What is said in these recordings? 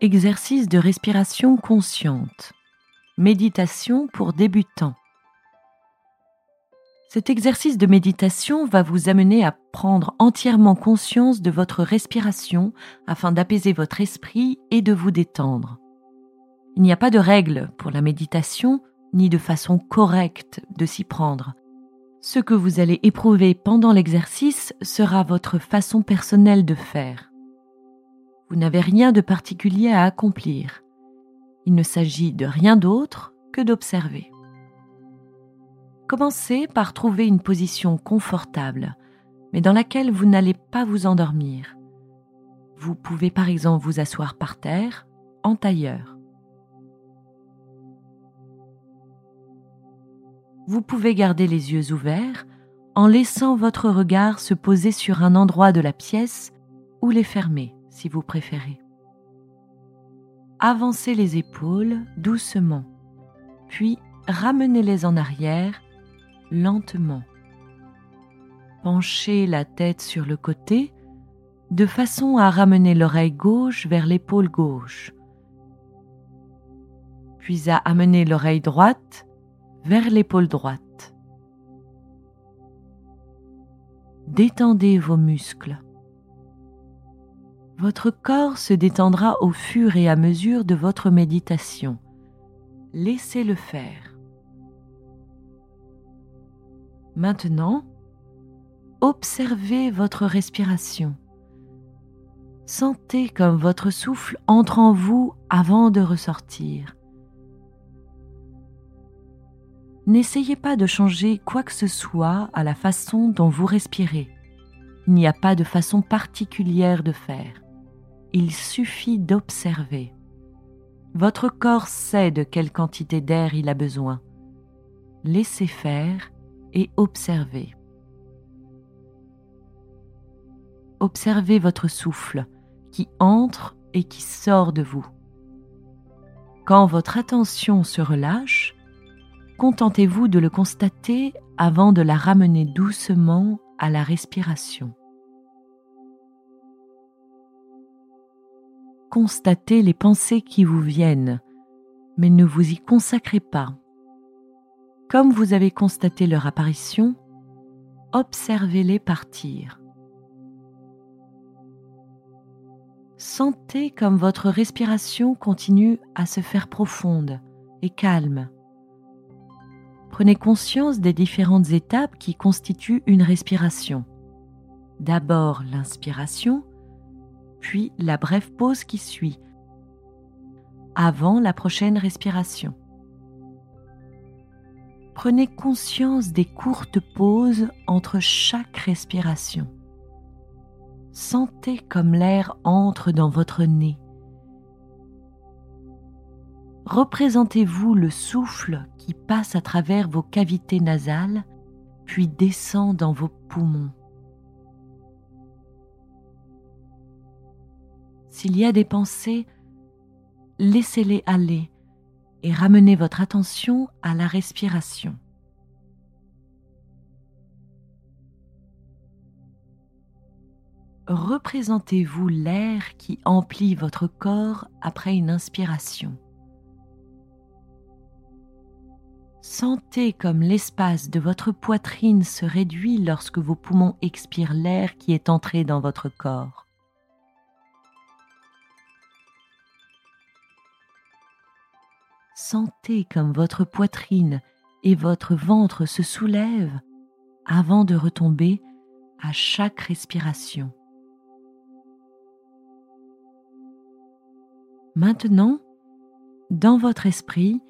Exercice de respiration consciente. Méditation pour débutants. Cet exercice de méditation va vous amener à prendre entièrement conscience de votre respiration afin d'apaiser votre esprit et de vous détendre. Il n'y a pas de règle pour la méditation ni de façon correcte de s'y prendre. Ce que vous allez éprouver pendant l'exercice sera votre façon personnelle de faire. Vous n'avez rien de particulier à accomplir. Il ne s'agit de rien d'autre que d'observer. Commencez par trouver une position confortable, mais dans laquelle vous n'allez pas vous endormir. Vous pouvez par exemple vous asseoir par terre, en tailleur. Vous pouvez garder les yeux ouverts en laissant votre regard se poser sur un endroit de la pièce ou les fermer si vous préférez. Avancez les épaules doucement, puis ramenez-les en arrière lentement. Penchez la tête sur le côté de façon à ramener l'oreille gauche vers l'épaule gauche, puis à amener l'oreille droite vers l'épaule droite. Détendez vos muscles. Votre corps se détendra au fur et à mesure de votre méditation. Laissez-le faire. Maintenant, observez votre respiration. Sentez comme votre souffle entre en vous avant de ressortir. N'essayez pas de changer quoi que ce soit à la façon dont vous respirez. Il n'y a pas de façon particulière de faire. Il suffit d'observer. Votre corps sait de quelle quantité d'air il a besoin. Laissez faire et observez. Observez votre souffle qui entre et qui sort de vous. Quand votre attention se relâche, contentez-vous de le constater avant de la ramener doucement à la respiration. Constatez les pensées qui vous viennent, mais ne vous y consacrez pas. Comme vous avez constaté leur apparition, observez-les partir. Sentez comme votre respiration continue à se faire profonde et calme. Prenez conscience des différentes étapes qui constituent une respiration. D'abord l'inspiration, puis la brève pause qui suit, avant la prochaine respiration prenez conscience des courtes pauses entre chaque respiration. Sentez comme l'air entre dans votre nez. Représentez-vous le souffle qui passe à travers vos cavités nasales, puis descend dans vos poumons. S'il y a des pensées, laissez-les aller et ramenez votre attention à la respiration. Représentez-vous l'air qui emplit votre corps après une inspiration. Sentez comme l'espace de votre poitrine se réduit lorsque vos poumons expirent l'air qui est entré dans votre corps. Sentez comme votre poitrine et votre ventre se soulèvent avant de retomber à chaque respiration. Maintenant, dans votre esprit,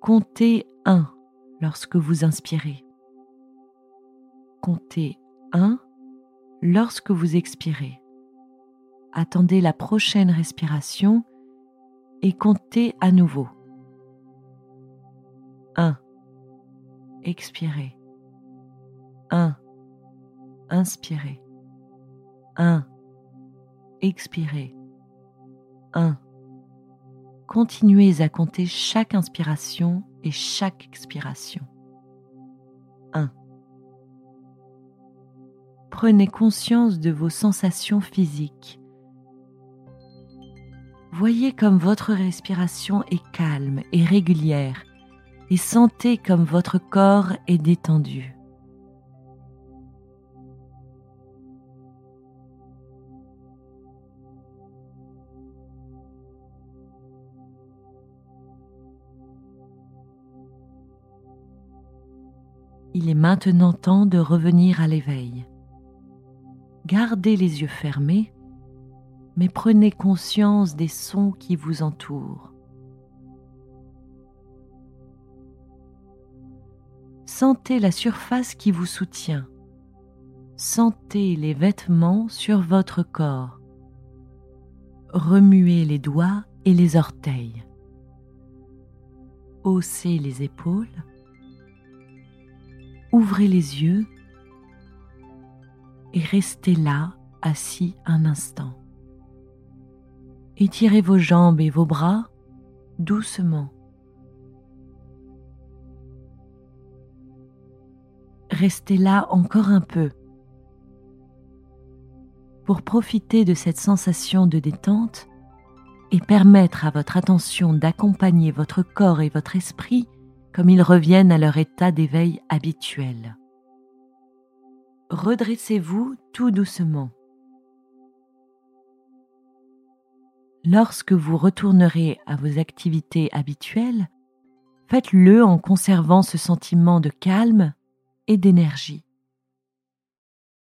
comptez 1 lorsque vous inspirez. Comptez 1 lorsque vous expirez. Attendez la prochaine respiration et comptez à nouveau. Expirez. 1. Inspirez. 1. Expirez. 1. Continuez à compter chaque inspiration et chaque expiration. 1. Prenez conscience de vos sensations physiques. Voyez comme votre respiration est calme et régulière et sentez comme votre corps est détendu. Il est maintenant temps de revenir à l'éveil. Gardez les yeux fermés, mais prenez conscience des sons qui vous entourent. Sentez la surface qui vous soutient. Sentez les vêtements sur votre corps. Remuez les doigts et les orteils. Haussez les épaules ouvrez les yeux et restez là, assis un instant. Étirez vos jambes et vos bras doucement. Restez là encore un peu pour profiter de cette sensation de détente et permettre à votre attention d'accompagner votre corps et votre esprit comme ils reviennent à leur état d'éveil habituel. Redressez-vous tout doucement. Lorsque vous retournerez à vos activités habituelles, faites-le en conservant ce sentiment de calme et d'énergie.